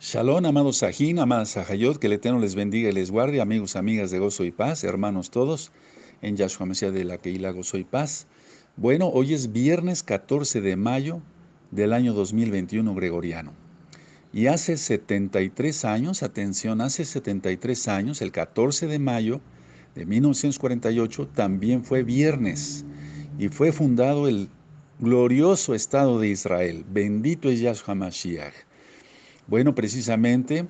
Shalom, amados Sajín, amadas Sajayot, que el Eterno les bendiga y les guarde, amigos, amigas de Gozo y Paz, hermanos todos, en Yahshua Mesías de la Keila Gozo y Paz. Bueno, hoy es viernes 14 de mayo del año 2021 gregoriano. Y hace 73 años, atención, hace 73 años, el 14 de mayo de 1948, también fue viernes y fue fundado el glorioso Estado de Israel. Bendito es Yahshua Mashiach. Bueno, precisamente,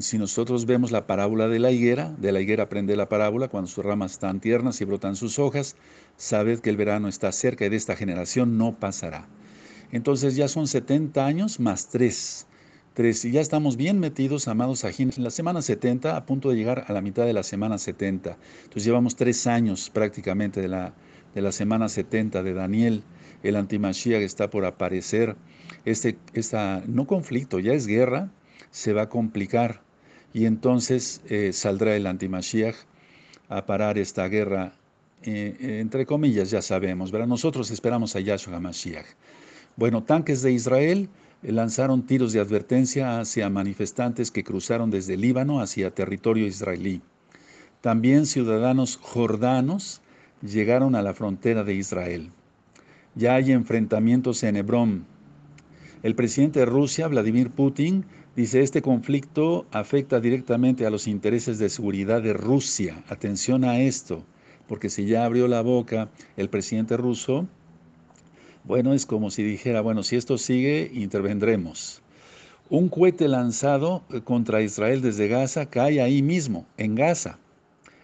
si nosotros vemos la parábola de la higuera, de la higuera aprende la parábola, cuando sus ramas están tiernas y brotan sus hojas, sabed que el verano está cerca y de esta generación no pasará. Entonces ya son 70 años más 3. tres y ya estamos bien metidos, amados en la semana 70, a punto de llegar a la mitad de la semana 70. Entonces llevamos tres años prácticamente de la, de la semana 70 de Daniel. El antimashiach está por aparecer este esta, no conflicto, ya es guerra, se va a complicar y entonces eh, saldrá el antimashiach a parar esta guerra, eh, entre comillas, ya sabemos, ¿verdad? Nosotros esperamos a Yahshua Mashiach. Bueno, tanques de Israel lanzaron tiros de advertencia hacia manifestantes que cruzaron desde Líbano hacia territorio israelí. También ciudadanos jordanos llegaron a la frontera de Israel. Ya hay enfrentamientos en Hebrón, el presidente de Rusia, Vladimir Putin, dice, este conflicto afecta directamente a los intereses de seguridad de Rusia. Atención a esto, porque si ya abrió la boca el presidente ruso, bueno, es como si dijera, bueno, si esto sigue, intervendremos. Un cohete lanzado contra Israel desde Gaza cae ahí mismo, en Gaza.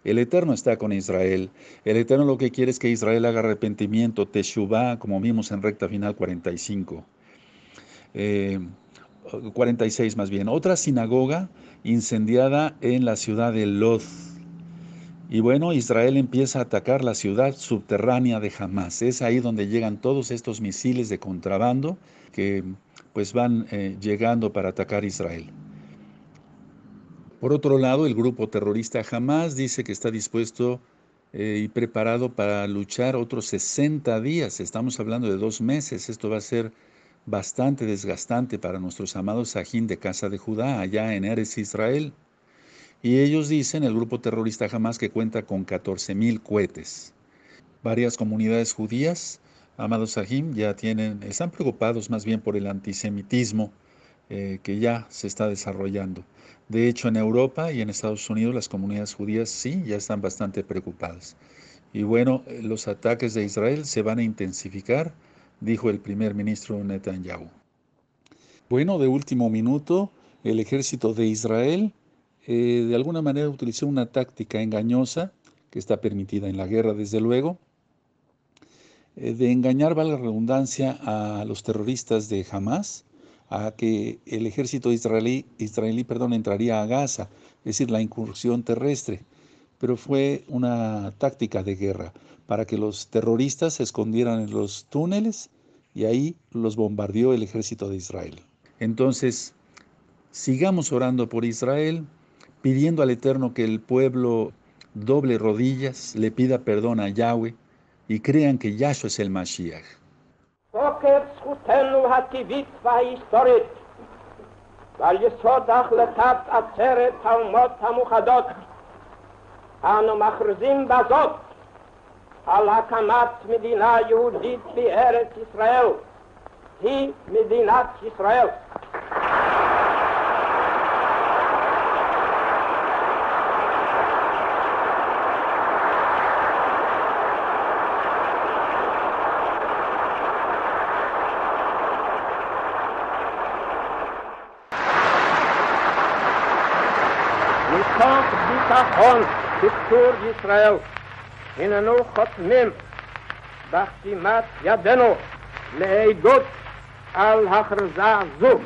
El Eterno está con Israel. El Eterno lo que quiere es que Israel haga arrepentimiento, teshuvah, como vimos en recta final 45. 46 eh, más bien, otra sinagoga incendiada en la ciudad de Lod. Y bueno, Israel empieza a atacar la ciudad subterránea de Hamas. Es ahí donde llegan todos estos misiles de contrabando que pues van eh, llegando para atacar Israel. Por otro lado, el grupo terrorista Hamas dice que está dispuesto eh, y preparado para luchar otros 60 días. Estamos hablando de dos meses. Esto va a ser bastante desgastante para nuestros amados Sajín de casa de Judá, allá en Eres Israel. Y ellos dicen, el grupo terrorista jamás que cuenta con 14.000 cohetes. Varias comunidades judías, amados Sahim, ya tienen, están preocupados más bien por el antisemitismo eh, que ya se está desarrollando. De hecho, en Europa y en Estados Unidos las comunidades judías sí, ya están bastante preocupadas. Y bueno, los ataques de Israel se van a intensificar dijo el primer ministro Netanyahu. Bueno, de último minuto, el ejército de Israel eh, de alguna manera utilizó una táctica engañosa, que está permitida en la guerra desde luego, eh, de engañar, valga la redundancia, a los terroristas de Hamas, a que el ejército israelí, israelí perdón, entraría a Gaza, es decir, la incursión terrestre, pero fue una táctica de guerra para que los terroristas se escondieran en los túneles y ahí los bombardeó el ejército de Israel. Entonces, sigamos orando por Israel, pidiendo al Eterno que el pueblo doble rodillas, le pida perdón a Yahweh y crean que Yahshua es el Mashiach. מתוקף זכותנו הטבעית וההיסטורית ועל יסוד החלטת עצרת האומות המאוחדות אנו מכריזים בזאת על הקמת מדינה יהודית בארץ ישראל, היא מדינת ישראל. מתוך ביטחון בצור ישראל הננו חותמים בחתימת ידינו להעידות על הכרזה זו.